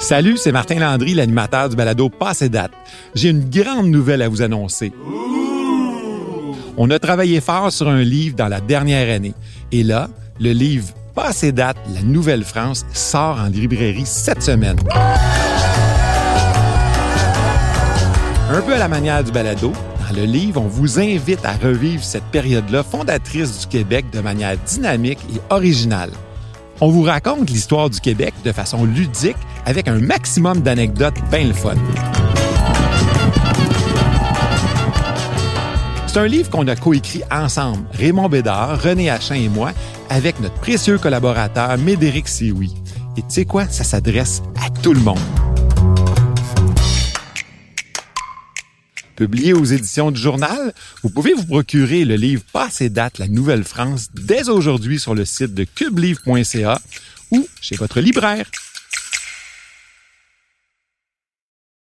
Salut, c'est Martin Landry, l'animateur du balado Passé date. J'ai une grande nouvelle à vous annoncer. On a travaillé fort sur un livre dans la dernière année. Et là, le livre Passé date, la Nouvelle-France sort en librairie cette semaine. Un peu à la manière du balado, dans le livre, on vous invite à revivre cette période-là fondatrice du Québec de manière dynamique et originale. On vous raconte l'histoire du Québec de façon ludique avec un maximum d'anecdotes bien le fun. C'est un livre qu'on a coécrit ensemble, Raymond Bédard, René Hachin et moi, avec notre précieux collaborateur Médéric Sioui. Et tu sais quoi? Ça s'adresse à tout le monde. Publié aux éditions du journal, vous pouvez vous procurer le livre Passé date, la Nouvelle-France, dès aujourd'hui sur le site de cubelivre.ca ou chez votre libraire.